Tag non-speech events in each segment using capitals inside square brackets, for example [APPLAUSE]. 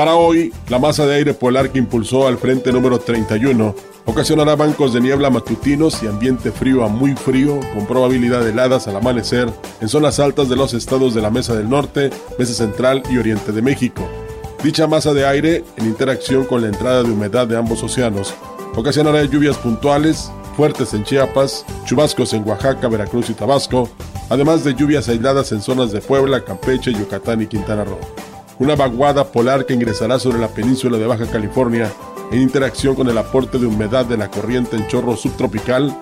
Para hoy, la masa de aire polar que impulsó al frente número 31 ocasionará bancos de niebla matutinos y ambiente frío a muy frío con probabilidad de heladas al amanecer en zonas altas de los estados de la Mesa del Norte, Mesa Central y Oriente de México. Dicha masa de aire, en interacción con la entrada de humedad de ambos océanos, ocasionará lluvias puntuales, fuertes en Chiapas, chubascos en Oaxaca, Veracruz y Tabasco, además de lluvias aisladas en zonas de Puebla, Campeche, Yucatán y Quintana Roo una vaguada polar que ingresará sobre la península de Baja California en interacción con el aporte de humedad de la corriente en chorro subtropical,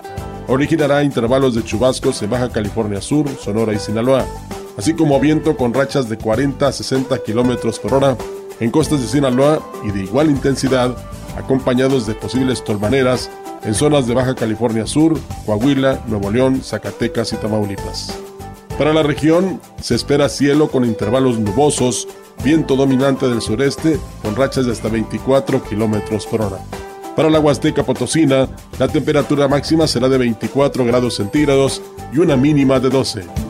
originará intervalos de chubascos en Baja California Sur, Sonora y Sinaloa, así como viento con rachas de 40 a 60 kilómetros por hora en costas de Sinaloa y de igual intensidad, acompañados de posibles tolvaneras en zonas de Baja California Sur, Coahuila, Nuevo León, Zacatecas y Tamaulipas. Para la región se espera cielo con intervalos nubosos viento dominante del sureste con rachas de hasta 24 kilómetros por hora. Para la Huasteca Potosina, la temperatura máxima será de 24 grados centígrados y una mínima de 12.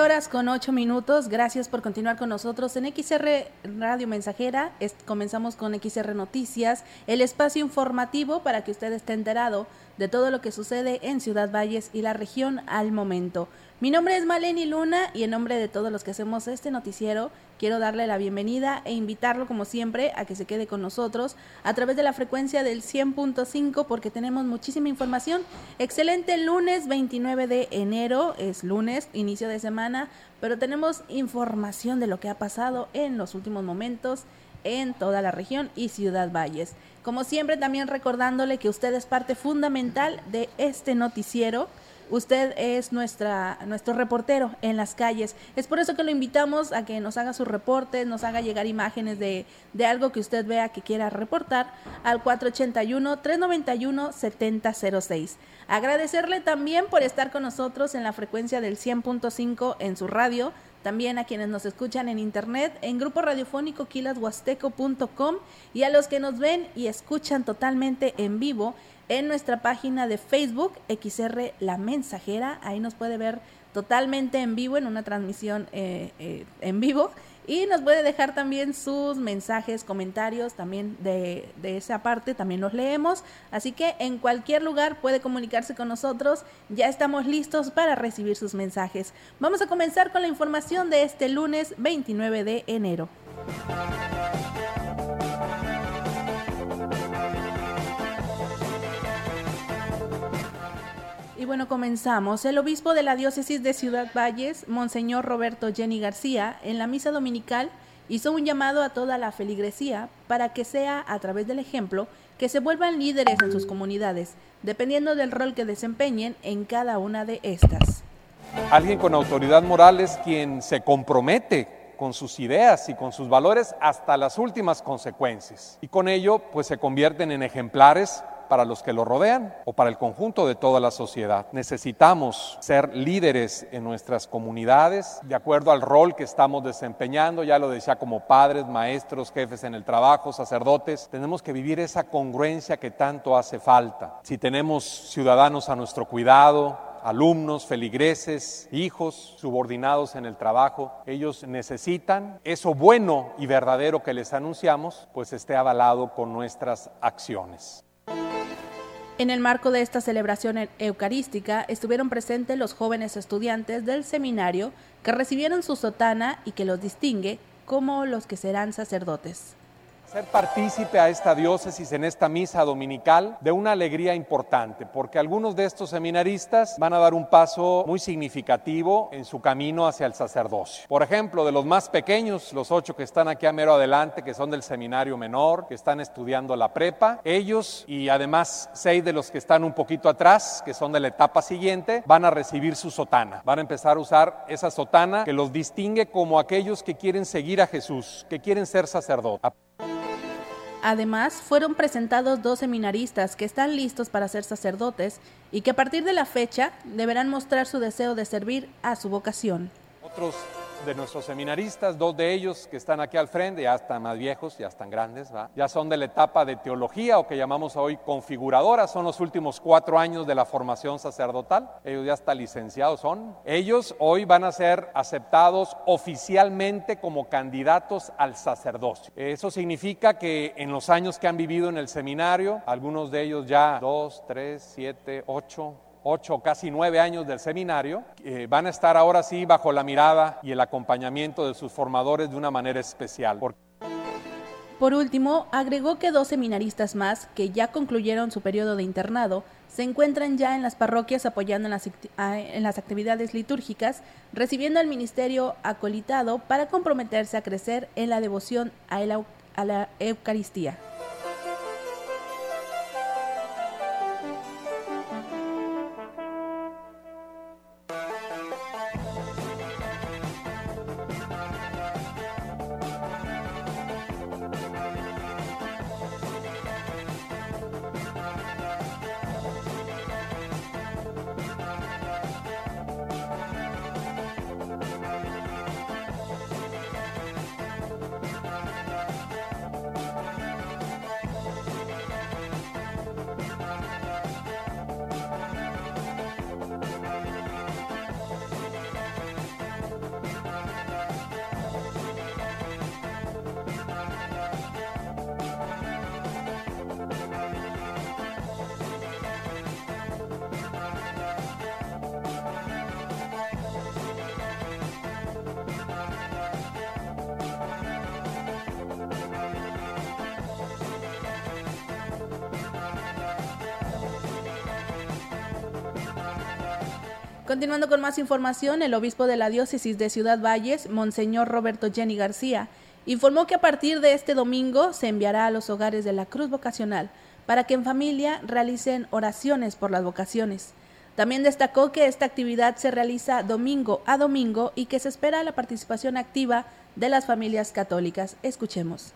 Horas con 8 minutos. Gracias por continuar con nosotros en XR Radio Mensajera. comenzamos con XR Noticias, el espacio informativo para que usted esté enterado de todo lo que sucede en Ciudad Valles y la región al momento. Mi nombre es Maleni Luna y en nombre de todos los que hacemos este noticiero, quiero darle la bienvenida e invitarlo como siempre a que se quede con nosotros a través de la frecuencia del 100.5 porque tenemos muchísima información. Excelente lunes 29 de enero, es lunes, inicio de semana, pero tenemos información de lo que ha pasado en los últimos momentos en toda la región y Ciudad Valles. Como siempre también recordándole que usted es parte fundamental de este noticiero Usted es nuestra, nuestro reportero en las calles. Es por eso que lo invitamos a que nos haga sus reportes, nos haga llegar imágenes de, de algo que usted vea que quiera reportar al 481-391-7006. Agradecerle también por estar con nosotros en la frecuencia del 100.5 en su radio también a quienes nos escuchan en internet en grupo radiofónico quilashuasteco.com y a los que nos ven y escuchan totalmente en vivo en nuestra página de Facebook, XR La Mensajera. Ahí nos puede ver totalmente en vivo, en una transmisión eh, eh, en vivo. Y nos puede dejar también sus mensajes, comentarios también de, de, esa parte, también los leemos. Así que en cualquier lugar puede comunicarse con nosotros. Ya estamos listos para recibir sus mensajes. Vamos a comenzar con la información de este lunes 29 de enero. Y bueno, comenzamos. El obispo de la diócesis de Ciudad Valles, Monseñor Roberto Jenny García, en la misa dominical hizo un llamado a toda la feligresía para que sea a través del ejemplo que se vuelvan líderes en sus comunidades, dependiendo del rol que desempeñen en cada una de estas. Alguien con autoridad moral es quien se compromete con sus ideas y con sus valores hasta las últimas consecuencias. Y con ello, pues se convierten en ejemplares para los que lo rodean o para el conjunto de toda la sociedad. Necesitamos ser líderes en nuestras comunidades de acuerdo al rol que estamos desempeñando, ya lo decía como padres, maestros, jefes en el trabajo, sacerdotes. Tenemos que vivir esa congruencia que tanto hace falta. Si tenemos ciudadanos a nuestro cuidado, alumnos, feligreses, hijos, subordinados en el trabajo, ellos necesitan eso bueno y verdadero que les anunciamos, pues esté avalado con nuestras acciones. En el marco de esta celebración eucarística estuvieron presentes los jóvenes estudiantes del seminario que recibieron su sotana y que los distingue como los que serán sacerdotes ser partícipe a esta diócesis en esta misa dominical de una alegría importante, porque algunos de estos seminaristas van a dar un paso muy significativo en su camino hacia el sacerdocio. Por ejemplo, de los más pequeños, los ocho que están aquí a mero adelante, que son del seminario menor, que están estudiando la prepa, ellos y además seis de los que están un poquito atrás, que son de la etapa siguiente, van a recibir su sotana. Van a empezar a usar esa sotana que los distingue como aquellos que quieren seguir a Jesús, que quieren ser sacerdotes. Además, fueron presentados dos seminaristas que están listos para ser sacerdotes y que a partir de la fecha deberán mostrar su deseo de servir a su vocación. De nuestros seminaristas, dos de ellos que están aquí al frente, ya están más viejos, ya están grandes, ya son de la etapa de teología o que llamamos hoy configuradora, son los últimos cuatro años de la formación sacerdotal, ellos ya están licenciados, son. Ellos hoy van a ser aceptados oficialmente como candidatos al sacerdocio. Eso significa que en los años que han vivido en el seminario, algunos de ellos ya dos, tres, siete, ocho, ocho, casi nueve años del seminario, eh, van a estar ahora sí bajo la mirada y el acompañamiento de sus formadores de una manera especial. Por último, agregó que dos seminaristas más, que ya concluyeron su periodo de internado, se encuentran ya en las parroquias apoyando en las, en las actividades litúrgicas, recibiendo el ministerio acolitado para comprometerse a crecer en la devoción a la Eucaristía. Continuando con más información, el obispo de la diócesis de Ciudad Valles, Monseñor Roberto Jenny García, informó que a partir de este domingo se enviará a los hogares de la Cruz Vocacional para que en familia realicen oraciones por las vocaciones. También destacó que esta actividad se realiza domingo a domingo y que se espera la participación activa de las familias católicas. Escuchemos.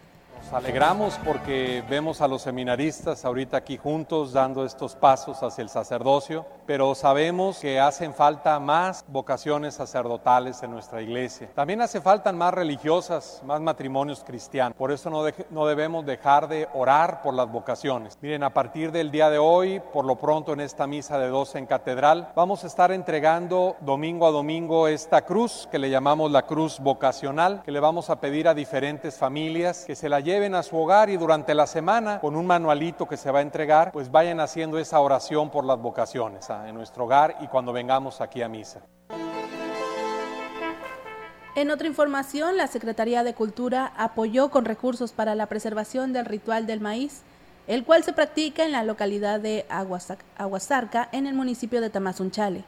Nos alegramos porque vemos a los seminaristas ahorita aquí juntos dando estos pasos hacia el sacerdocio, pero sabemos que hacen falta más vocaciones sacerdotales en nuestra iglesia. También hace falta más religiosas, más matrimonios cristianos. Por eso no, no debemos dejar de orar por las vocaciones. Miren, a partir del día de hoy, por lo pronto en esta misa de 12 en catedral, vamos a estar entregando domingo a domingo esta cruz que le llamamos la cruz vocacional, que le vamos a pedir a diferentes familias que se la lleven a su hogar y durante la semana, con un manualito que se va a entregar, pues vayan haciendo esa oración por las vocaciones ¿ah? en nuestro hogar y cuando vengamos aquí a misa. En otra información, la Secretaría de Cultura apoyó con recursos para la preservación del ritual del maíz, el cual se practica en la localidad de Aguasarca, en el municipio de Tamazunchale.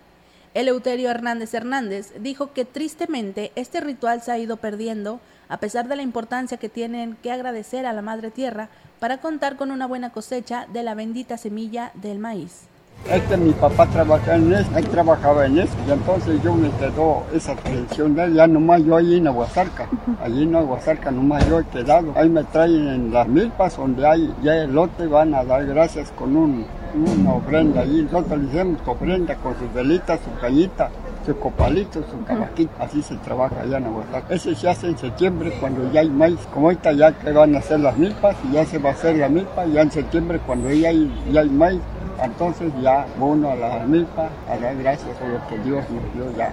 Eleuterio Hernández Hernández dijo que tristemente este ritual se ha ido perdiendo a pesar de la importancia que tienen que agradecer a la Madre Tierra para contar con una buena cosecha de la bendita semilla del maíz. Este mi papá trabajaba en eso, él trabajaba en eso, y entonces yo me quedó esa tradición de él, ya nomás yo ahí en Aguasarca, [LAUGHS] allí en Aguasarca nomás yo he quedado, ahí me traen en las milpas donde hay ya el lote, van a dar gracias con un, una ofrenda allí, nosotros le hacemos ofrenda con sus velitas, su cañita, su copalito, su cabaquito, así se trabaja allá en Aguasarca. Ese se hace en septiembre cuando ya hay maíz, como ahorita ya que van a hacer las milpas, y ya se va a hacer la milpa, ya en septiembre cuando ya hay, ya hay maíz, entonces ya uno a la milpa a dar gracias por lo que Dios nos dio ya.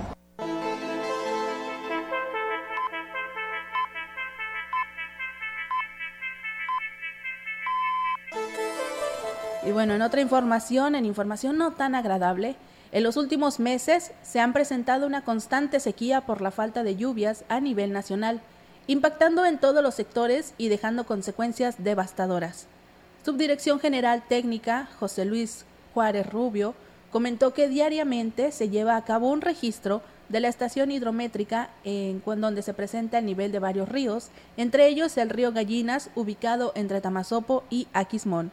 Y bueno, en otra información, en información no tan agradable, en los últimos meses se han presentado una constante sequía por la falta de lluvias a nivel nacional, impactando en todos los sectores y dejando consecuencias devastadoras. Subdirección General Técnica, José Luis Juárez Rubio, comentó que diariamente se lleva a cabo un registro de la estación hidrométrica en donde se presenta el nivel de varios ríos, entre ellos el río Gallinas, ubicado entre Tamazopo y Aquismón.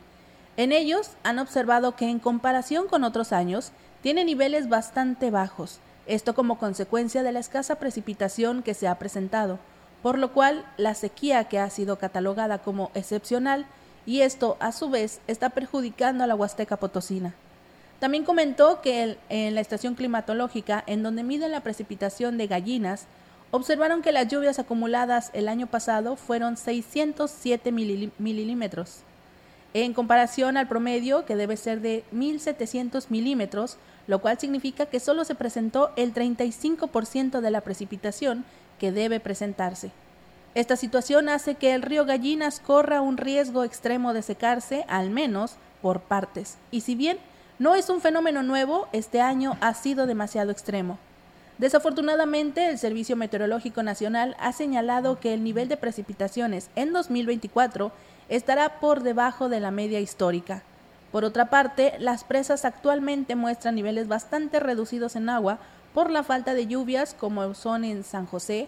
En ellos han observado que en comparación con otros años, tiene niveles bastante bajos, esto como consecuencia de la escasa precipitación que se ha presentado, por lo cual la sequía que ha sido catalogada como excepcional y esto a su vez está perjudicando a la Huasteca Potosina. También comentó que en la estación climatológica, en donde miden la precipitación de gallinas, observaron que las lluvias acumuladas el año pasado fueron 607 milímetros, en comparación al promedio que debe ser de 1.700 milímetros, lo cual significa que solo se presentó el 35% de la precipitación que debe presentarse. Esta situación hace que el río Gallinas corra un riesgo extremo de secarse, al menos por partes. Y si bien no es un fenómeno nuevo, este año ha sido demasiado extremo. Desafortunadamente, el Servicio Meteorológico Nacional ha señalado que el nivel de precipitaciones en 2024 estará por debajo de la media histórica. Por otra parte, las presas actualmente muestran niveles bastante reducidos en agua por la falta de lluvias como son en San José,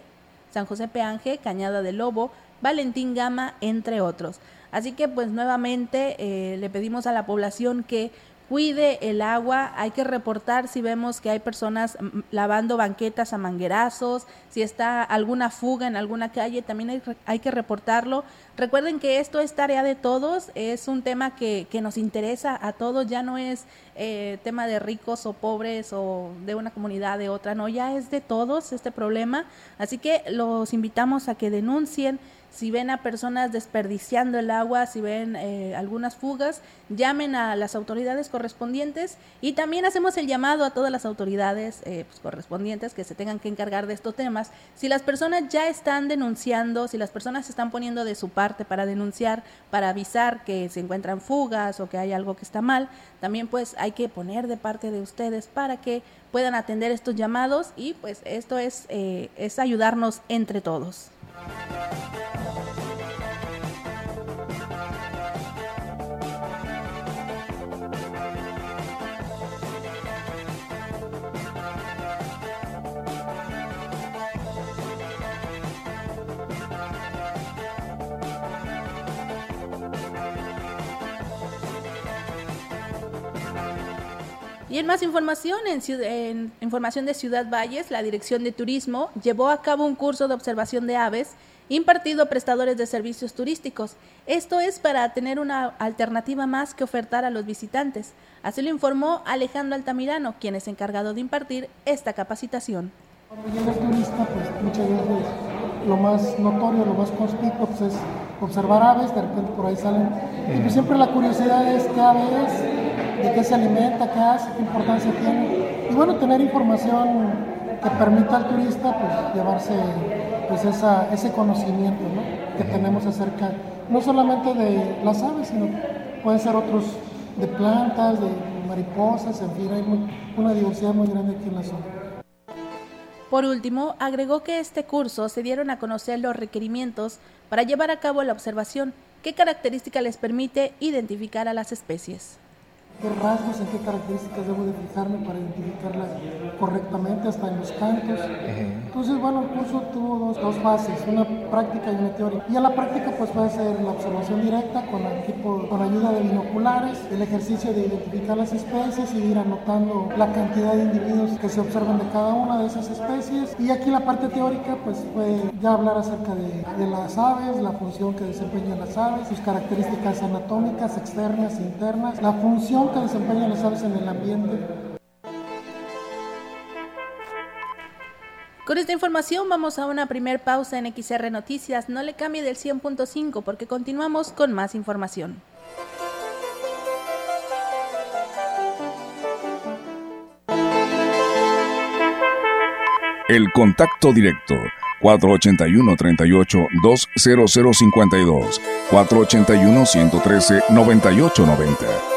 San José Peanje, Cañada de Lobo, Valentín Gama, entre otros. Así que pues nuevamente eh, le pedimos a la población que cuide el agua, hay que reportar si vemos que hay personas mm, lavando banquetas a manguerazos, si está alguna fuga en alguna calle, también hay, que reportarlo. Recuerden que esto es tarea de todos, es un tema que, que nos interesa a todos, ya no es eh, tema de ricos o pobres o de una comunidad de otra, no, ya es de todos este problema, así que los invitamos a que denuncien si ven a personas desperdiciando el agua, si ven eh, algunas fugas, llamen a las autoridades correspondientes y también hacemos el llamado a todas las autoridades eh, pues, correspondientes que se tengan que encargar de estos temas. Si las personas ya están denunciando, si las personas se están poniendo de su parte para denunciar, para avisar que se encuentran fugas o que hay algo que está mal, también pues hay que poner de parte de ustedes para que puedan atender estos llamados y pues esto es, eh, es ayudarnos entre todos thank Y en más información, en, información de Ciudad Valles, la Dirección de Turismo llevó a cabo un curso de observación de aves impartido a prestadores de servicios turísticos. Esto es para tener una alternativa más que ofertar a los visitantes. Así lo informó Alejandro Altamirano, quien es encargado de impartir esta capacitación. Cuando llega el turista, pues muchas veces lo más notorio, lo más conspicuo pues, es observar aves, de repente por ahí salen. Y pues siempre la curiosidad es qué ave es, de qué se alimenta, qué hace, qué importancia tiene. Y bueno, tener información que permita al turista pues, llevarse pues, esa, ese conocimiento que tenemos acerca no solamente de las aves, sino pueden ser otros de plantas, de mariposas, en fin, hay una diversidad muy grande aquí en la zona. Por último, agregó que este curso se dieron a conocer los requerimientos para llevar a cabo la observación, qué característica les permite identificar a las especies qué rasgos, en qué características debo de fijarme para identificarlas correctamente, hasta en los cantos. Entonces, bueno, el curso tuvo dos, dos, fases, una práctica y una teórica. Y a la práctica pues puede ser la observación directa con, equipo, con ayuda de binoculares, el ejercicio de identificar las especies y ir anotando la cantidad de individuos que se observan de cada una de esas especies. Y aquí la parte teórica pues fue ya hablar acerca de, de las aves, la función que desempeñan las aves, sus características anatómicas externas e internas, la función que desempeñan las aves en el ambiente. Con esta información vamos a una primer pausa en XR Noticias. No le cambie del 100.5 porque continuamos con más información. El contacto directo 481-38-20052, 481-113-9890.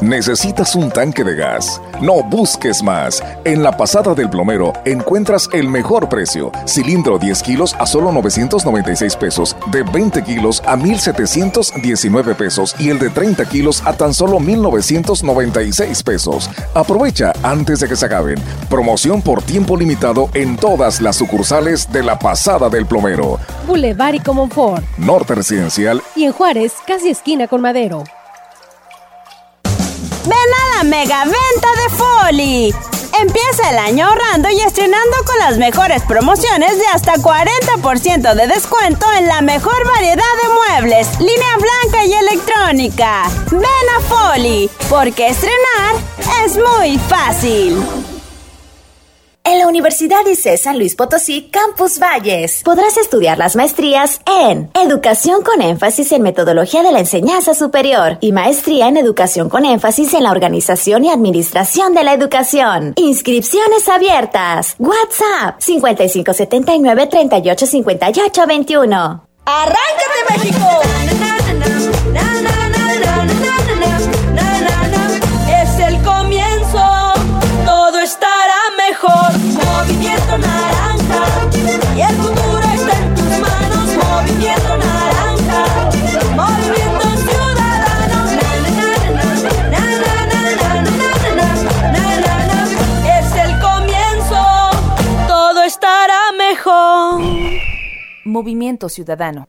¿Necesitas un tanque de gas? No busques más. En la pasada del plomero encuentras el mejor precio. Cilindro 10 kilos a solo 996 pesos, de 20 kilos a 1719 pesos y el de 30 kilos a tan solo 1996 pesos. Aprovecha antes de que se acaben. Promoción por tiempo limitado en todas las sucursales de la pasada del plomero. Boulevard y Comonfort. Norte Residencial. Y en Juárez, casi esquina con Madero. Ven a la mega venta de Foli. Empieza el año ahorrando y estrenando con las mejores promociones de hasta 40% de descuento en la mejor variedad de muebles, línea blanca y electrónica. Ven a Foli, porque estrenar es muy fácil. En la Universidad ICE San Luis Potosí, Campus Valles, podrás estudiar las maestrías en Educación con énfasis en metodología de la enseñanza superior y maestría en Educación con énfasis en la organización y administración de la educación. Inscripciones abiertas. WhatsApp 5579 385821. ¡Arráncate México! Movimiento naranja, y el futuro está en tus manos. Movimiento naranja, movimiento ciudadano. Es el comienzo, todo estará mejor. Movimiento Ciudadano.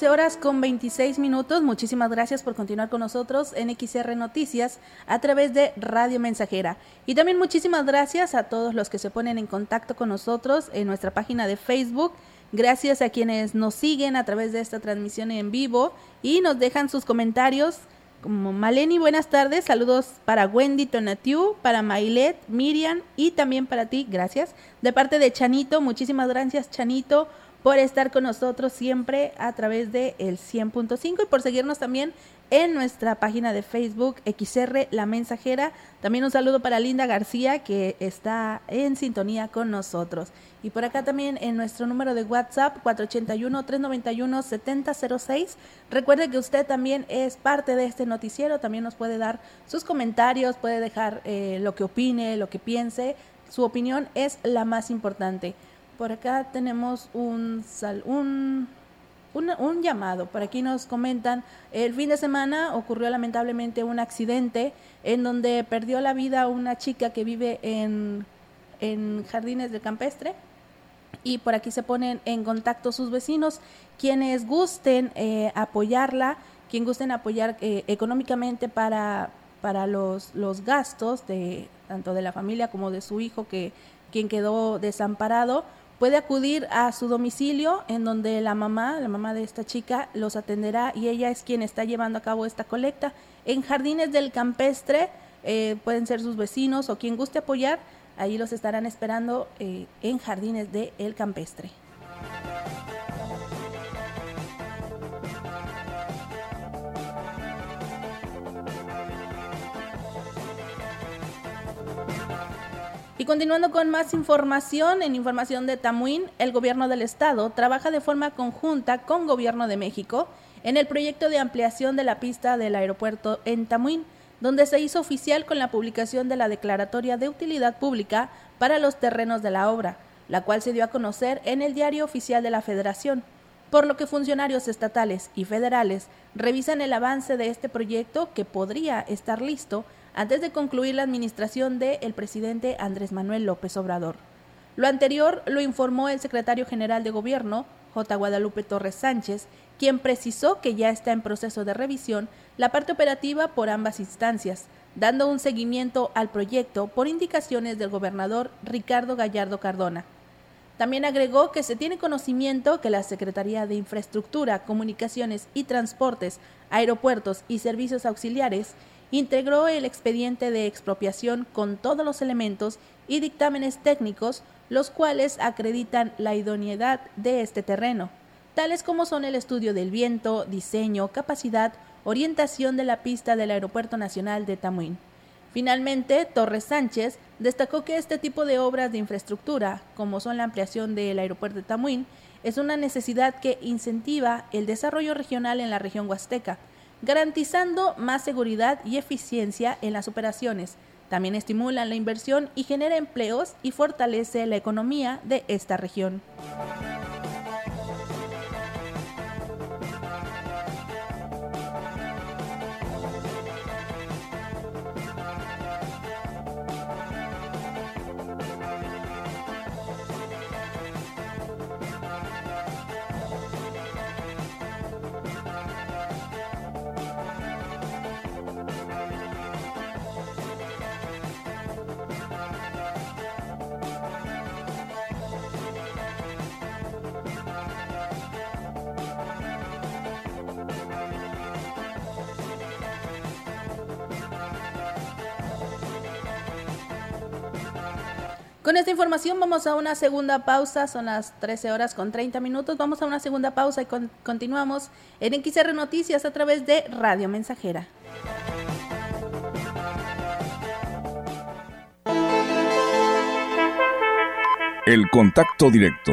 13 horas con 26 minutos. Muchísimas gracias por continuar con nosotros en XR Noticias a través de Radio Mensajera. Y también muchísimas gracias a todos los que se ponen en contacto con nosotros en nuestra página de Facebook. Gracias a quienes nos siguen a través de esta transmisión en vivo y nos dejan sus comentarios. Como Maleni, buenas tardes. Saludos para Wendy Tonatiu, para Mailet, Miriam y también para ti. Gracias. De parte de Chanito, muchísimas gracias, Chanito por estar con nosotros siempre a través de el 100.5 y por seguirnos también en nuestra página de Facebook XR La Mensajera. También un saludo para Linda García que está en sintonía con nosotros. Y por acá también en nuestro número de WhatsApp 481-391-7006. Recuerde que usted también es parte de este noticiero, también nos puede dar sus comentarios, puede dejar eh, lo que opine, lo que piense. Su opinión es la más importante. Por acá tenemos un, un, un, llamado. Por aquí nos comentan, el fin de semana ocurrió lamentablemente un accidente en donde perdió la vida una chica que vive en, en Jardines del Campestre. Y por aquí se ponen en contacto sus vecinos, quienes gusten eh, apoyarla, quien gusten apoyar eh, económicamente para, para los, los gastos de tanto de la familia como de su hijo que quien quedó desamparado puede acudir a su domicilio en donde la mamá, la mamá de esta chica, los atenderá y ella es quien está llevando a cabo esta colecta. En Jardines del Campestre eh, pueden ser sus vecinos o quien guste apoyar, ahí los estarán esperando eh, en Jardines del Campestre. Continuando con más información, en información de Tamuín, el gobierno del estado trabaja de forma conjunta con gobierno de México en el proyecto de ampliación de la pista del aeropuerto en Tamuín, donde se hizo oficial con la publicación de la declaratoria de utilidad pública para los terrenos de la obra, la cual se dio a conocer en el diario oficial de la Federación, por lo que funcionarios estatales y federales revisan el avance de este proyecto que podría estar listo antes de concluir la administración del presidente Andrés Manuel López Obrador. Lo anterior lo informó el secretario general de Gobierno, J. Guadalupe Torres Sánchez, quien precisó que ya está en proceso de revisión la parte operativa por ambas instancias, dando un seguimiento al proyecto por indicaciones del gobernador Ricardo Gallardo Cardona. También agregó que se tiene conocimiento que la Secretaría de Infraestructura, Comunicaciones y Transportes, Aeropuertos y Servicios Auxiliares integró el expediente de expropiación con todos los elementos y dictámenes técnicos, los cuales acreditan la idoneidad de este terreno, tales como son el estudio del viento, diseño, capacidad, orientación de la pista del Aeropuerto Nacional de Tamuín. Finalmente, Torres Sánchez destacó que este tipo de obras de infraestructura, como son la ampliación del aeropuerto de Tamuín, es una necesidad que incentiva el desarrollo regional en la región huasteca, garantizando más seguridad y eficiencia en las operaciones. También estimulan la inversión y genera empleos y fortalece la economía de esta región. Esta información vamos a una segunda pausa, son las 13 horas con 30 minutos, vamos a una segunda pausa y continuamos en XR Noticias a través de Radio Mensajera. El contacto directo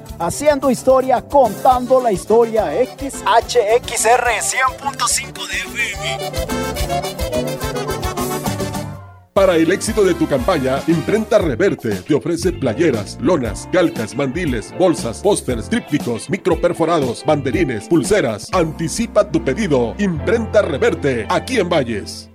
haciendo historia, contando la historia. XHXR 100.5 de FM. Para el éxito de tu campaña, Imprenta Reverte te ofrece playeras, lonas, calcas, mandiles, bolsas, pósters, trípticos, microperforados, banderines, pulseras. Anticipa tu pedido. Imprenta Reverte, aquí en Valles.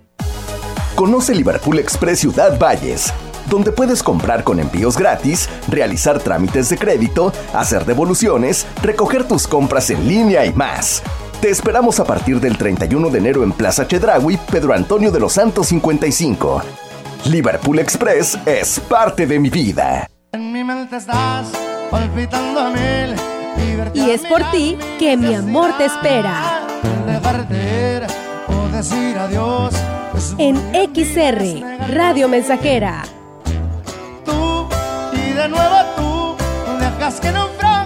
Conoce Liverpool Express Ciudad Valles donde puedes comprar con envíos gratis, realizar trámites de crédito, hacer devoluciones, recoger tus compras en línea y más. Te esperamos a partir del 31 de enero en Plaza Chedraui, Pedro Antonio de los Santos 55. Liverpool Express es parte de mi vida. Y es por ti que mi amor te espera. En XR, Radio Mensajera. De nuevo tú, dejas que naufrague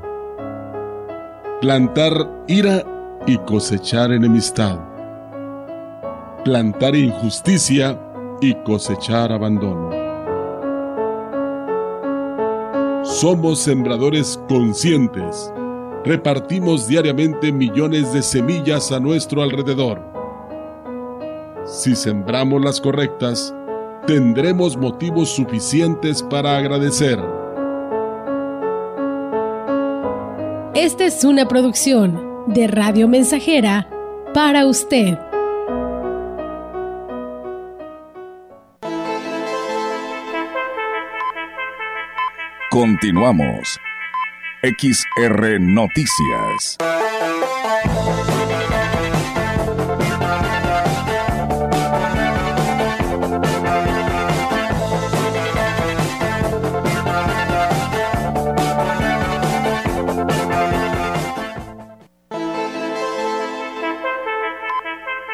Plantar ira y cosechar enemistad. Plantar injusticia y cosechar abandono. Somos sembradores conscientes. Repartimos diariamente millones de semillas a nuestro alrededor. Si sembramos las correctas, tendremos motivos suficientes para agradecer. Esta es una producción de Radio Mensajera para usted. Continuamos. XR Noticias.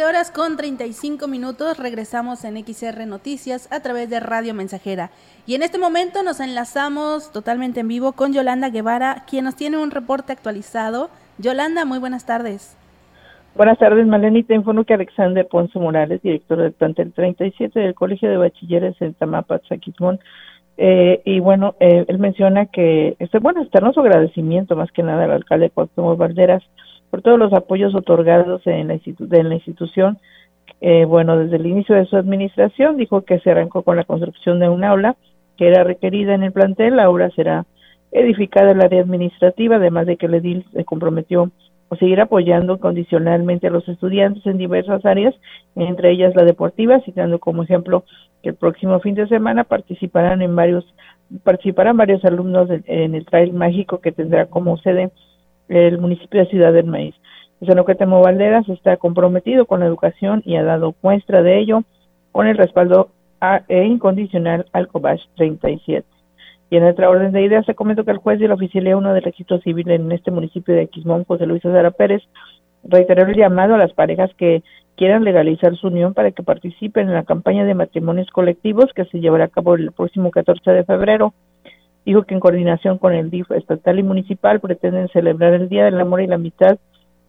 Trece horas con 35 minutos, regresamos en XR Noticias a través de Radio Mensajera. Y en este momento nos enlazamos totalmente en vivo con Yolanda Guevara, quien nos tiene un reporte actualizado. Yolanda, muy buenas tardes. Buenas tardes, Maleni. Te informo que Alexander Ponce Morales, director del plantel 37 del Colegio de Bachilleres en Tamapa, Zaquismón, eh, y bueno, eh, él menciona que, este, bueno, externo su agradecimiento más que nada al alcalde Cuauhtémoc Valderas por todos los apoyos otorgados en la, en la institución Eh, bueno, desde el inicio de su administración dijo que se arrancó con la construcción de un aula que era requerida en el plantel. La obra será edificada en el área administrativa, además de que el edil se comprometió a seguir apoyando condicionalmente a los estudiantes en diversas áreas, entre ellas la deportiva, citando como ejemplo que el próximo fin de semana participarán en varios participarán varios alumnos en el Trail Mágico que tendrá como sede el municipio de Ciudad del Maíz. El Temo Valderas está comprometido con la educación y ha dado muestra de ello con el respaldo a, e incondicional al COBASH 37. Y en otra orden de ideas se comentó que el juez de la oficialía 1 del registro civil en este municipio de Quismón, José Luis Azara Pérez, reiteró el llamado a las parejas que quieran legalizar su unión para que participen en la campaña de matrimonios colectivos que se llevará a cabo el próximo 14 de febrero. Dijo que en coordinación con el DIF estatal y municipal pretenden celebrar el Día del Amor y la Amistad,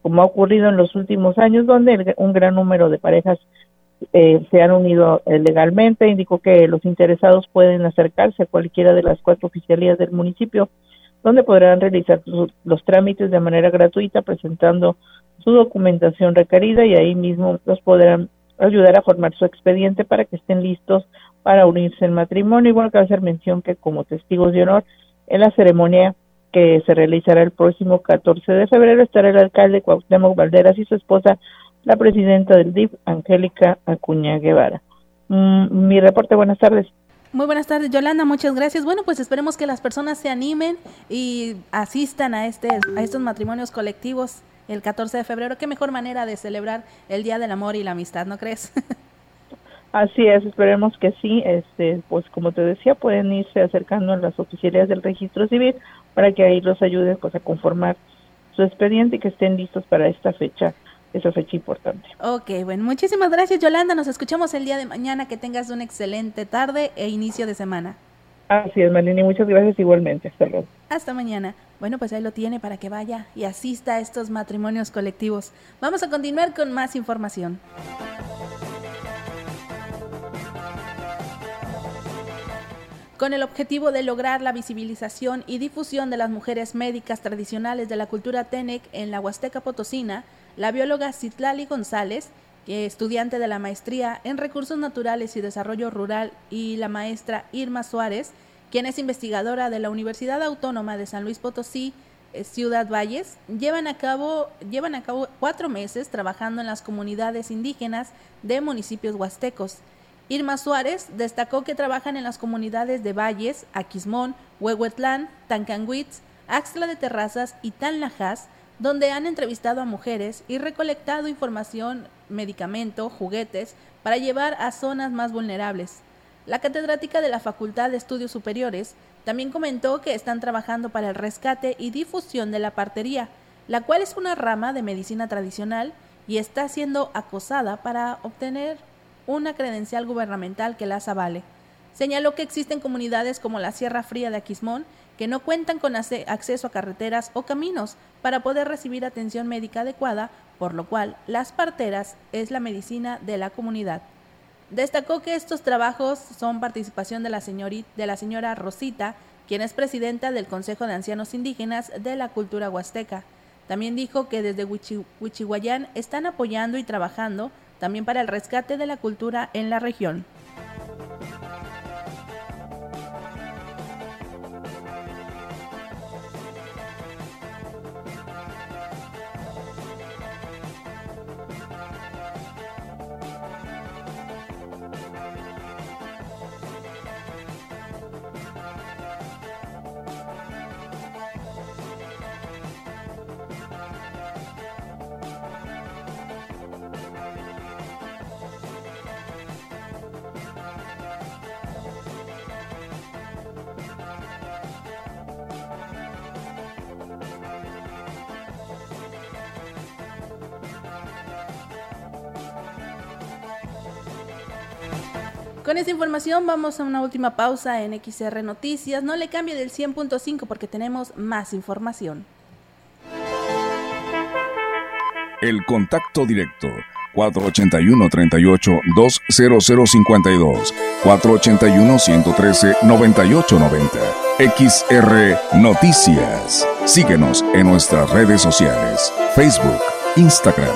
como ha ocurrido en los últimos años, donde un gran número de parejas eh, se han unido eh, legalmente. Indicó que los interesados pueden acercarse a cualquiera de las cuatro oficialías del municipio, donde podrán realizar los trámites de manera gratuita, presentando su documentación requerida y ahí mismo los podrán ayudar a formar su expediente para que estén listos para unirse en matrimonio. Igual que hacer mención que como testigos de honor en la ceremonia que se realizará el próximo 14 de febrero estará el alcalde Cuauhtémoc Valderas y su esposa, la presidenta del DIF, Angélica Acuña Guevara. Mm, mi reporte, buenas tardes. Muy buenas tardes, Yolanda, muchas gracias. Bueno, pues esperemos que las personas se animen y asistan a este a estos matrimonios colectivos el 14 de febrero. Qué mejor manera de celebrar el Día del Amor y la Amistad, ¿no crees? [LAUGHS] Así es, esperemos que sí. Este, pues como te decía, pueden irse acercando a las oficialías del registro civil para que ahí los ayuden pues, a conformar su expediente y que estén listos para esta fecha, esa fecha importante. Ok, bueno, muchísimas gracias Yolanda. Nos escuchamos el día de mañana. Que tengas una excelente tarde e inicio de semana. Así es, Malini, muchas gracias igualmente. Hasta luego. Hasta mañana. Bueno, pues ahí lo tiene para que vaya y asista a estos matrimonios colectivos. Vamos a continuar con más información. Con el objetivo de lograr la visibilización y difusión de las mujeres médicas tradicionales de la cultura Tenec en la Huasteca Potosina, la bióloga Citlali González estudiante de la maestría en Recursos Naturales y Desarrollo Rural, y la maestra Irma Suárez, quien es investigadora de la Universidad Autónoma de San Luis Potosí, eh, Ciudad Valles, llevan a, cabo, llevan a cabo cuatro meses trabajando en las comunidades indígenas de municipios huastecos. Irma Suárez destacó que trabajan en las comunidades de Valles, Aquismón, Huehuetlán, Tancanguitz, Axtla de Terrazas y Tanlajas, donde han entrevistado a mujeres y recolectado información medicamento, juguetes, para llevar a zonas más vulnerables. La catedrática de la Facultad de Estudios Superiores también comentó que están trabajando para el rescate y difusión de la partería, la cual es una rama de medicina tradicional y está siendo acosada para obtener una credencial gubernamental que las avale. Señaló que existen comunidades como la Sierra Fría de Aquismón que no cuentan con acceso a carreteras o caminos para poder recibir atención médica adecuada por lo cual las parteras es la medicina de la comunidad. Destacó que estos trabajos son participación de la, de la señora Rosita, quien es presidenta del Consejo de Ancianos Indígenas de la Cultura Huasteca. También dijo que desde Huichihuayán están apoyando y trabajando también para el rescate de la cultura en la región. Esta información vamos a una última pausa en XR Noticias. No le cambie del 100.5 porque tenemos más información. El contacto directo 481-38-20052 481-113-9890 XR Noticias. Síguenos en nuestras redes sociales, Facebook, Instagram,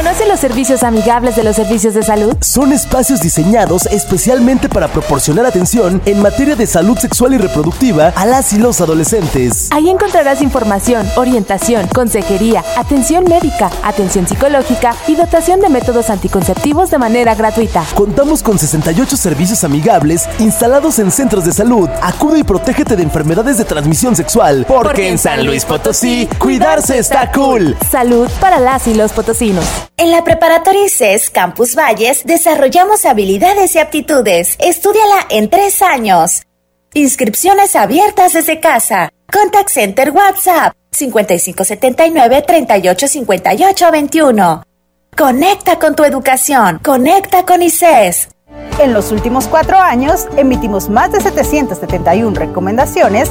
¿Conoce los servicios amigables de los servicios de salud? Son espacios diseñados especialmente para proporcionar atención en materia de salud sexual y reproductiva a las y los adolescentes. Ahí encontrarás información, orientación, consejería, atención médica, atención psicológica y dotación de métodos anticonceptivos de manera gratuita. Contamos con 68 servicios amigables instalados en centros de salud. Acude y protégete de enfermedades de transmisión sexual. Porque, en San Luis Potosí, cuidarse está cool. Salud para las y los potosinos. En la preparatoria ICES Campus Valles desarrollamos habilidades y aptitudes. Estúdiala en tres años. Inscripciones abiertas desde casa. Contact Center WhatsApp 5579-385821. Conecta con tu educación. Conecta con ICES. En los últimos cuatro años emitimos más de 771 recomendaciones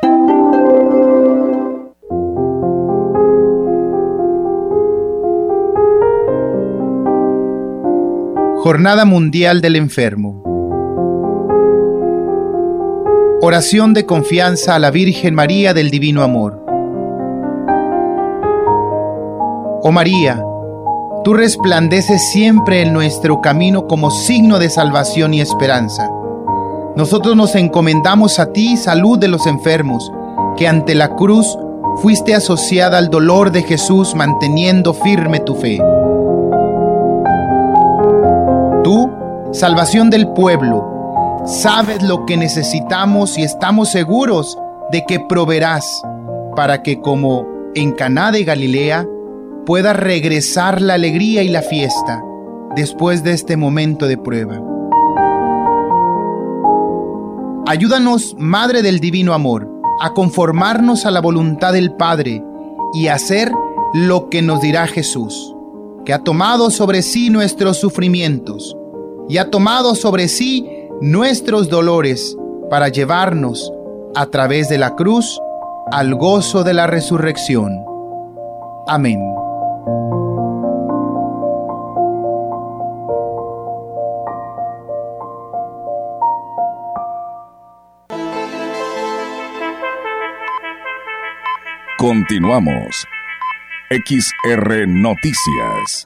Jornada Mundial del Enfermo. Oración de confianza a la Virgen María del Divino Amor. Oh María, tú resplandeces siempre en nuestro camino como signo de salvación y esperanza. Nosotros nos encomendamos a ti, salud de los enfermos, que ante la cruz fuiste asociada al dolor de Jesús manteniendo firme tu fe. Salvación del pueblo, sabes lo que necesitamos y estamos seguros de que proveerás para que como en Caná de Galilea pueda regresar la alegría y la fiesta después de este momento de prueba. Ayúdanos, Madre del Divino Amor, a conformarnos a la voluntad del Padre y hacer lo que nos dirá Jesús que ha tomado sobre sí nuestros sufrimientos y ha tomado sobre sí nuestros dolores para llevarnos a través de la cruz al gozo de la resurrección. Amén. Continuamos. XR Noticias.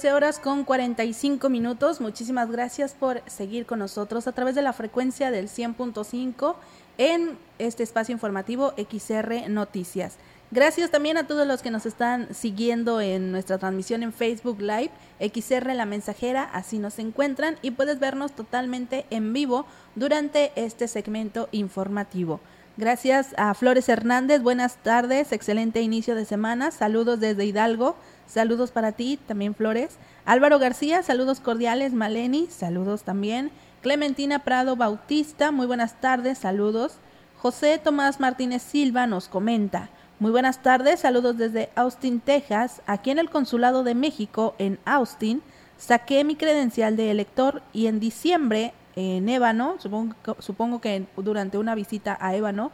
Trece horas con 45 minutos. Muchísimas gracias por seguir con nosotros a través de la frecuencia del 100.5 en este espacio informativo XR Noticias. Gracias también a todos los que nos están siguiendo en nuestra transmisión en Facebook Live, XR La Mensajera, así nos encuentran y puedes vernos totalmente en vivo durante este segmento informativo. Gracias a Flores Hernández, buenas tardes, excelente inicio de semana, saludos desde Hidalgo, saludos para ti, también Flores. Álvaro García, saludos cordiales. Maleni, saludos también. Clementina Prado Bautista, muy buenas tardes, saludos. José Tomás Martínez Silva nos comenta, muy buenas tardes, saludos desde Austin, Texas. Aquí en el Consulado de México, en Austin, saqué mi credencial de elector y en diciembre, en Ébano, supongo, supongo que durante una visita a Ébano,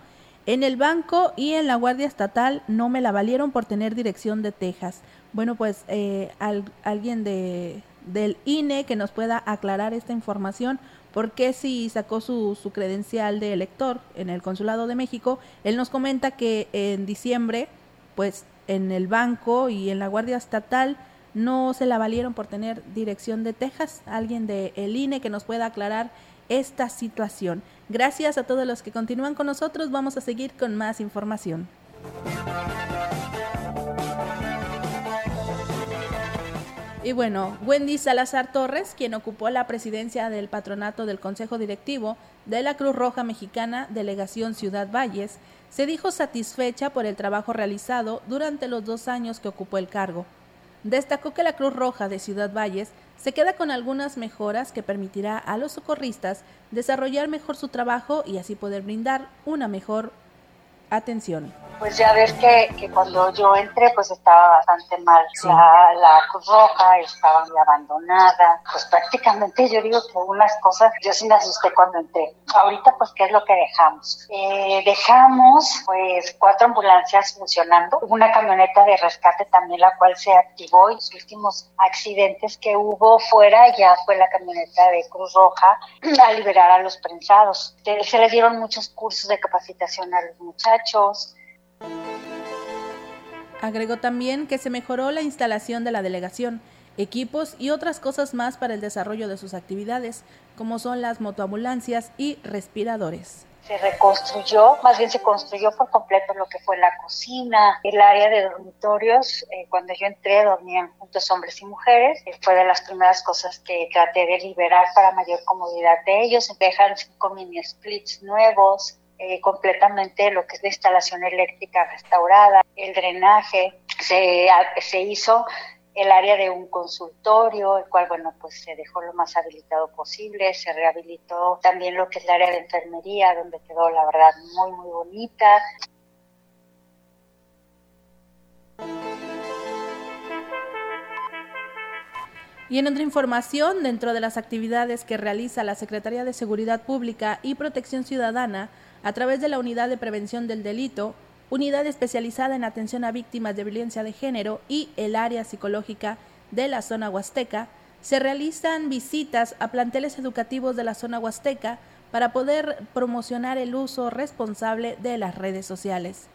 en el banco y en la Guardia Estatal no me la valieron por tener dirección de Texas. Bueno, pues eh, alguien de, del INE que nos pueda aclarar esta información, porque si sacó su, su credencial de elector en el Consulado de México, él nos comenta que en diciembre, pues en el banco y en la Guardia Estatal no se la valieron por tener dirección de Texas. Alguien de el INE que nos pueda aclarar esta situación. Gracias a todos los que continúan con nosotros. Vamos a seguir con más información. Y bueno, Wendy Salazar Torres, quien ocupó la presidencia del patronato del Consejo Directivo de la Cruz Roja Mexicana, Delegación Ciudad Valles, se dijo satisfecha por el trabajo realizado durante los dos años que ocupó el cargo. Destacó que la Cruz Roja de Ciudad Valles se queda con algunas mejoras que permitirá a los socorristas desarrollar mejor su trabajo y así poder brindar una mejor atención pues ya ves que, que, cuando yo entré pues estaba bastante mal. La, la, Cruz Roja estaba muy abandonada, pues prácticamente yo digo que unas cosas, yo sí me asusté cuando entré. Ahorita pues qué es lo que dejamos. Eh, dejamos pues cuatro ambulancias funcionando, una camioneta de rescate también la cual se activó y los últimos accidentes que hubo fuera ya fue la camioneta de Cruz Roja a liberar a los prensados. Se les dieron muchos cursos de capacitación a los muchachos, Agregó también que se mejoró la instalación de la delegación, equipos y otras cosas más para el desarrollo de sus actividades, como son las motoambulancias y respiradores se reconstruyó, más bien se construyó por completo lo que fue la cocina, el área de dormitorios. Eh, cuando yo entré dormían juntos hombres y mujeres. Eh, fue de las primeras cosas que traté de liberar para mayor comodidad de ellos. Dejaron cinco mini splits nuevos, eh, completamente lo que es la instalación eléctrica restaurada, el drenaje, se, se hizo el área de un consultorio, el cual, bueno, pues se dejó lo más habilitado posible, se rehabilitó también lo que es el área de enfermería, donde quedó, la verdad, muy, muy bonita. Y en otra información, dentro de las actividades que realiza la Secretaría de Seguridad Pública y Protección Ciudadana, a través de la Unidad de Prevención del Delito, Unidad especializada en atención a víctimas de violencia de género y el área psicológica de la zona huasteca, se realizan visitas a planteles educativos de la zona huasteca para poder promocionar el uso responsable de las redes sociales.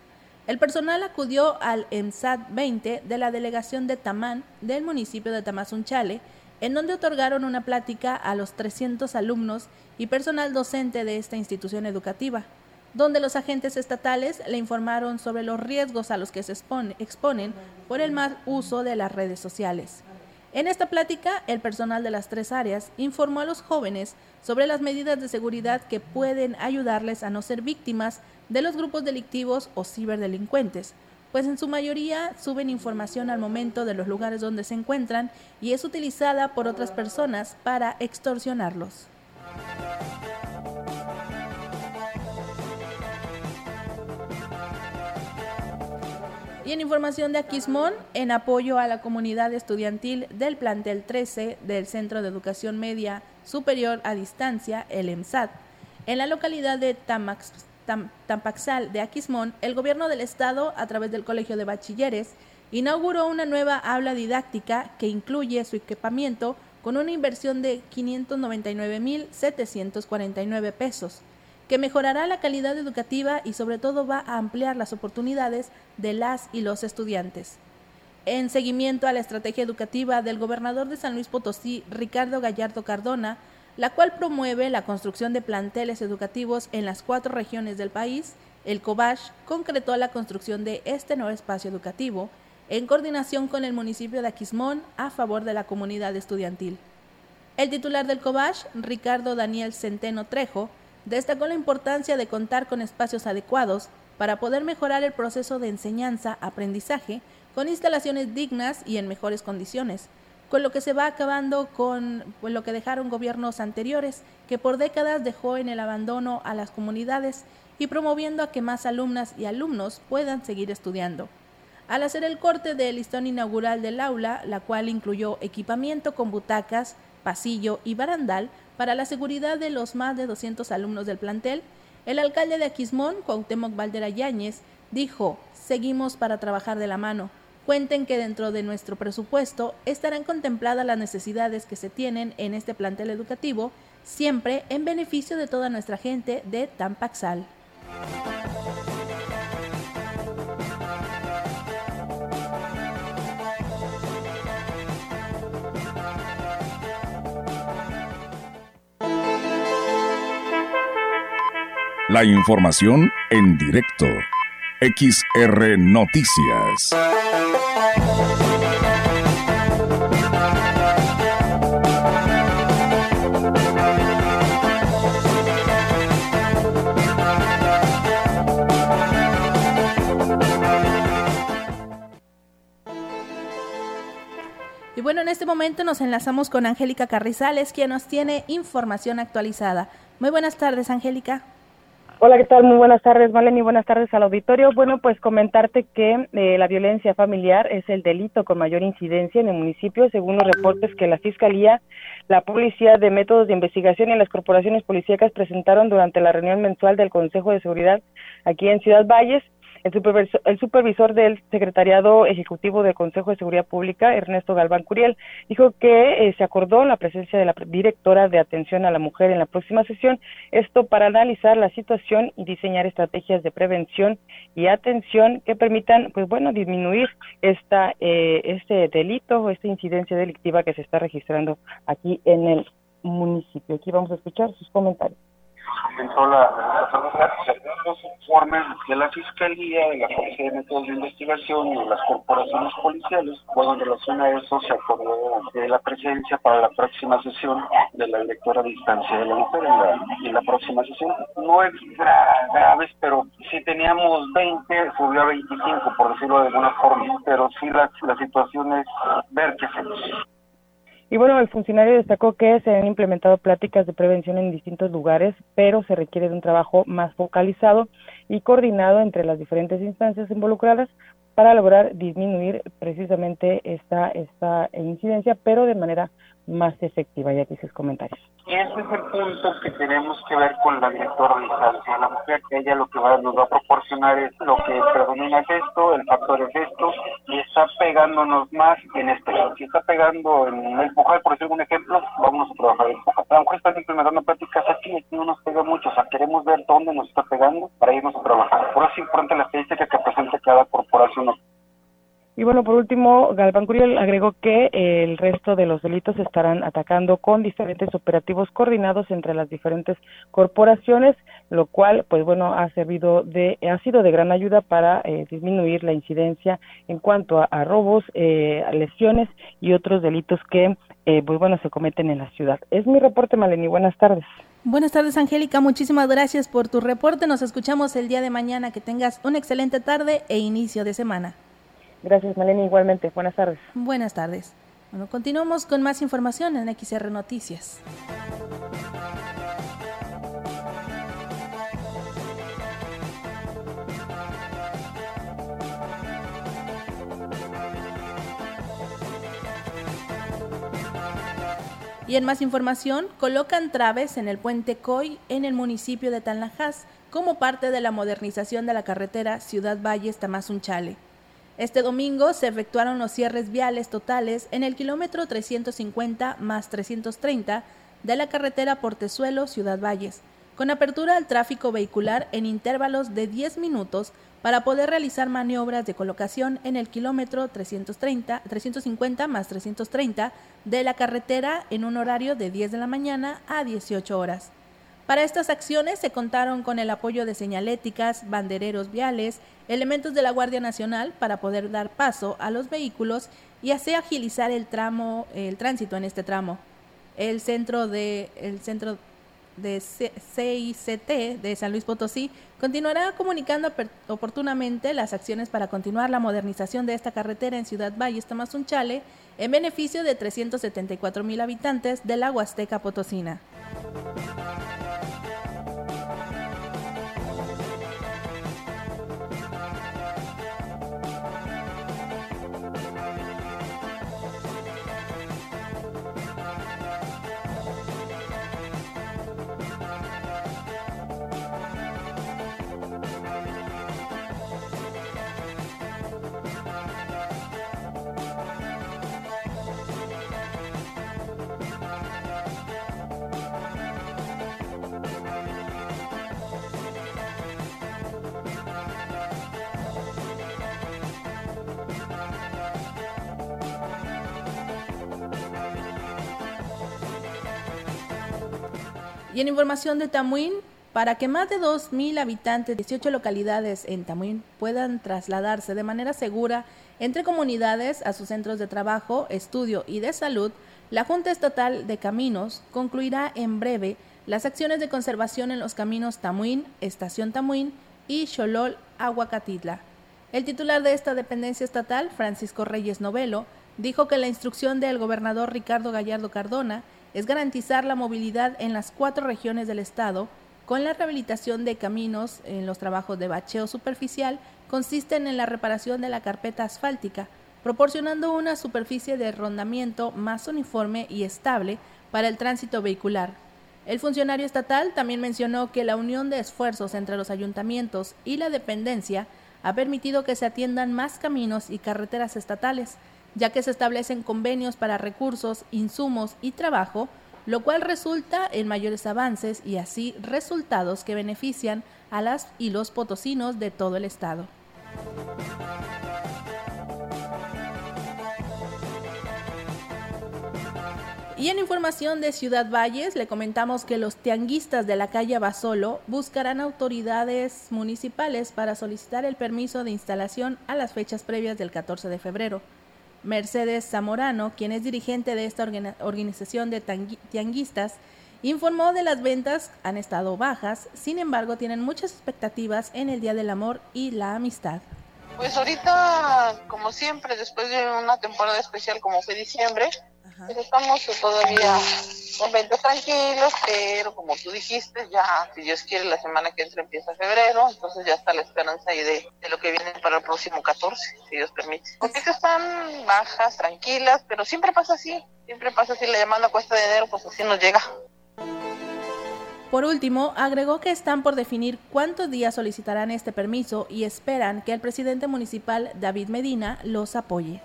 El personal acudió al EMSAT 20 de la delegación de Tamán del municipio de Tamazunchale, en donde otorgaron una plática a los 300 alumnos y personal docente de esta institución educativa donde los agentes estatales le informaron sobre los riesgos a los que se exponen por el mal uso de las redes sociales. En esta plática, el personal de las tres áreas informó a los jóvenes sobre las medidas de seguridad que pueden ayudarles a no ser víctimas de los grupos delictivos o ciberdelincuentes, pues en su mayoría suben información al momento de los lugares donde se encuentran y es utilizada por otras personas para extorsionarlos. Y en información de Aquismón, en apoyo a la comunidad estudiantil del plantel 13 del Centro de Educación Media Superior a Distancia, el EMSAT, en la localidad de Tampaxal de Aquismón, el gobierno del estado, a través del Colegio de Bachilleres, inauguró una nueva aula didáctica que incluye su equipamiento con una inversión de 599.749 pesos que mejorará la calidad educativa y sobre todo va a ampliar las oportunidades de las y los estudiantes. En seguimiento a la estrategia educativa del gobernador de San Luis Potosí, Ricardo Gallardo Cardona, la cual promueve la construcción de planteles educativos en las cuatro regiones del país, el COBASH concretó la construcción de este nuevo espacio educativo en coordinación con el municipio de Aquismón a favor de la comunidad estudiantil. El titular del COBASH, Ricardo Daniel Centeno Trejo, destacó la importancia de contar con espacios adecuados para poder mejorar el proceso de enseñanza-aprendizaje con instalaciones dignas y en mejores condiciones, con lo que se va acabando con lo que dejaron gobiernos anteriores, que por décadas dejó en el abandono a las comunidades y promoviendo a que más alumnas y alumnos puedan seguir estudiando. Al hacer el corte del listón inaugural del aula, la cual incluyó equipamiento con butacas, pasillo y barandal para la seguridad de los más de 200 alumnos del plantel, el alcalde de Aquismón, Cuauhtémoc Valdera Yáñez, dijo, seguimos para trabajar de la mano. Cuenten que dentro de nuestro presupuesto estarán contempladas las necesidades que se tienen en este plantel educativo, siempre en beneficio de toda nuestra gente de Tampaxal. La información en directo. XR Noticias. Y bueno, en este momento nos enlazamos con Angélica Carrizales, quien nos tiene información actualizada. Muy buenas tardes, Angélica. Hola, ¿qué tal? Muy buenas tardes, Maleni. Buenas tardes al auditorio. Bueno, pues comentarte que eh, la violencia familiar es el delito con mayor incidencia en el municipio, según los reportes que la Fiscalía, la Policía de Métodos de Investigación y las corporaciones policíacas presentaron durante la reunión mensual del Consejo de Seguridad aquí en Ciudad Valles. El supervisor, el supervisor del Secretariado Ejecutivo del Consejo de Seguridad Pública, Ernesto Galván Curiel, dijo que eh, se acordó la presencia de la directora de atención a la mujer en la próxima sesión, esto para analizar la situación y diseñar estrategias de prevención y atención que permitan, pues bueno, disminuir esta eh, este delito o esta incidencia delictiva que se está registrando aquí en el municipio. Aquí vamos a escuchar sus comentarios comenzó la, según los informes de la Fiscalía, de la Policía de Métodos de Investigación y de las corporaciones policiales, bueno, en relación a eso se acordó de la presencia para la próxima sesión de la directora de instancia de la mujer en la, en la próxima sesión. No es graves, pero si teníamos 20, subió a 25, por decirlo de alguna forma, pero sí la, la situación es ver qué hacemos. Y bueno, el funcionario destacó que se han implementado pláticas de prevención en distintos lugares, pero se requiere de un trabajo más focalizado y coordinado entre las diferentes instancias involucradas para lograr disminuir precisamente esta, esta incidencia, pero de manera más efectiva. Ya sus comentarios. Ese es el punto que tenemos que ver con la directora de instancia. La mujer, que ella lo que va, nos va a proporcionar es lo que predomina es esto, el factor es esto, y está pegándonos más en este. Si está pegando en el Pujal, por decir un ejemplo, vamos a trabajar en Pujal. A lo mejor implementando prácticas aquí, aquí no nos pega mucho, o sea, queremos ver dónde nos está pegando para irnos a trabajar. Por eso es importante la estadística que presente cada corporación y bueno, por último, Galván Curiel agregó que eh, el resto de los delitos se estarán atacando con diferentes operativos coordinados entre las diferentes corporaciones, lo cual, pues bueno, ha servido de, ha sido de gran ayuda para eh, disminuir la incidencia en cuanto a, robos, eh, lesiones y otros delitos que, pues bueno, se cometen en la ciudad. Es mi reporte, Maleni. Buenas tardes. Buenas tardes, Angélica. Muchísimas gracias por tu reporte. Nos escuchamos el día de mañana. Que tengas una excelente tarde e inicio de semana. Gracias, Malena. Igualmente. Buenas tardes. Buenas tardes. Bueno, continuamos con más información en XR Noticias. Y en más información, colocan traves en el puente Coy en el municipio de Tanlajas como parte de la modernización de la carretera Ciudad Valles-Tamazunchale. Este domingo se efectuaron los cierres viales totales en el kilómetro 350 más 330 de la carretera Portezuelo-Ciudad Valles, con apertura al tráfico vehicular en intervalos de 10 minutos para poder realizar maniobras de colocación en el kilómetro 330, 350 más 330 de la carretera en un horario de 10 de la mañana a 18 horas. Para estas acciones se contaron con el apoyo de señaléticas, bandereros viales, elementos de la Guardia Nacional para poder dar paso a los vehículos y así agilizar el tramo, el tránsito en este tramo. El centro de, el centro de CICT de San Luis Potosí continuará comunicando oportunamente las acciones para continuar la modernización de esta carretera en Ciudad Valles Tamazunchale en beneficio de 374 mil habitantes de la Huasteca Potosina. Música Y en información de Tamuín, para que más de 2.000 habitantes de 18 localidades en Tamuín puedan trasladarse de manera segura entre comunidades a sus centros de trabajo, estudio y de salud, la Junta Estatal de Caminos concluirá en breve las acciones de conservación en los caminos Tamuín, Estación Tamuín y Xolol, Aguacatitla. El titular de esta dependencia estatal, Francisco Reyes Novelo, dijo que la instrucción del gobernador Ricardo Gallardo Cardona es garantizar la movilidad en las cuatro regiones del estado con la rehabilitación de caminos en los trabajos de bacheo superficial consisten en la reparación de la carpeta asfáltica, proporcionando una superficie de rondamiento más uniforme y estable para el tránsito vehicular. El funcionario estatal también mencionó que la unión de esfuerzos entre los ayuntamientos y la dependencia ha permitido que se atiendan más caminos y carreteras estatales, ya que se establecen convenios para recursos, insumos y trabajo, lo cual resulta en mayores avances y así resultados que benefician a las y los potosinos de todo el estado. Y en información de Ciudad Valles, le comentamos que los tianguistas de la calle Basolo buscarán autoridades municipales para solicitar el permiso de instalación a las fechas previas del 14 de febrero. Mercedes Zamorano, quien es dirigente de esta organización de tianguistas, informó de las ventas han estado bajas, sin embargo tienen muchas expectativas en el Día del Amor y la Amistad. Pues ahorita, como siempre, después de una temporada especial como fue diciembre, pues estamos todavía con ventas tranquilos, pero como tú dijiste, ya, si Dios quiere, la semana que entra empieza febrero, entonces ya está la esperanza ahí de, lo que viene para el próximo 14, si Dios permite. Porque están bajas, tranquilas, pero siempre pasa así, siempre pasa así, la llamada cuesta de enero, pues así nos llega. Por último, agregó que están por definir cuántos días solicitarán este permiso y esperan que el presidente municipal David Medina los apoye.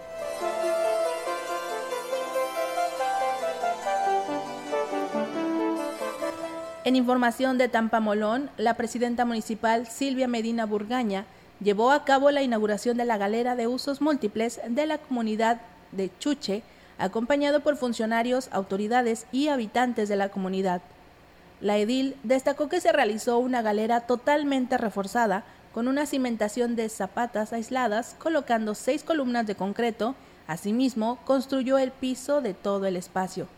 En información de Tampamolón, la presidenta municipal Silvia Medina Burgaña llevó a cabo la inauguración de la galera de usos múltiples de la comunidad de Chuche, acompañado por funcionarios, autoridades y habitantes de la comunidad. La edil destacó que se realizó una galera totalmente reforzada con una cimentación de zapatas aisladas, colocando seis columnas de concreto. Asimismo, construyó el piso de todo el espacio.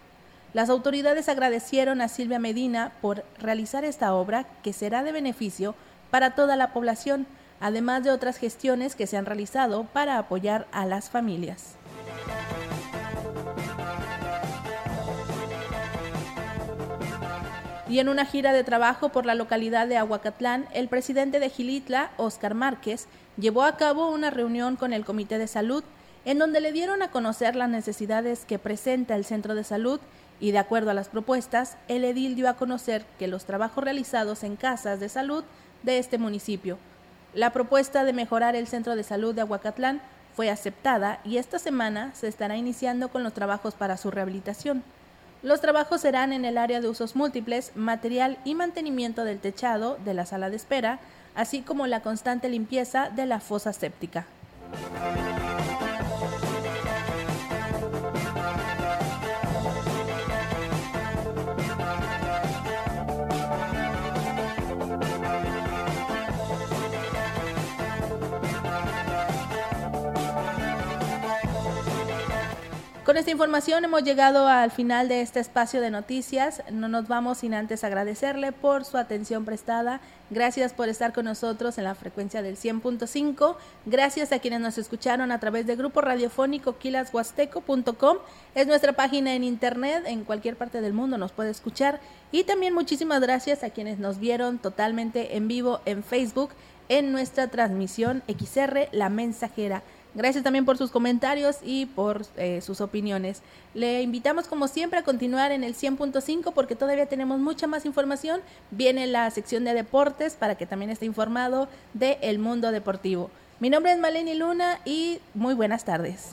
Las autoridades agradecieron a Silvia Medina por realizar esta obra que será de beneficio para toda la población, además de otras gestiones que se han realizado para apoyar a las familias. Y en una gira de trabajo por la localidad de Aguacatlán, el presidente de Gilitla, Óscar Márquez, llevó a cabo una reunión con el Comité de Salud, en donde le dieron a conocer las necesidades que presenta el centro de salud y de acuerdo a las propuestas, el edil dio a conocer que los trabajos realizados en casas de salud de este municipio. La propuesta de mejorar el centro de salud de Aguacatlán fue aceptada y esta semana se estará iniciando con los trabajos para su rehabilitación. Los trabajos serán en el área de usos múltiples, material y mantenimiento del techado de la sala de espera, así como la constante limpieza de la fosa séptica. Con esta información hemos llegado al final de este espacio de noticias. No nos vamos sin antes agradecerle por su atención prestada. Gracias por estar con nosotros en la frecuencia del 100.5. Gracias a quienes nos escucharon a través de grupo radiofónico quilashuasteco.com. Es nuestra página en internet. En cualquier parte del mundo nos puede escuchar. Y también muchísimas gracias a quienes nos vieron totalmente en vivo en Facebook en nuestra transmisión XR La Mensajera. Gracias también por sus comentarios y por eh, sus opiniones. Le invitamos como siempre a continuar en el 100.5 porque todavía tenemos mucha más información. Viene la sección de deportes para que también esté informado del mundo deportivo. Mi nombre es Maleni Luna y muy buenas tardes.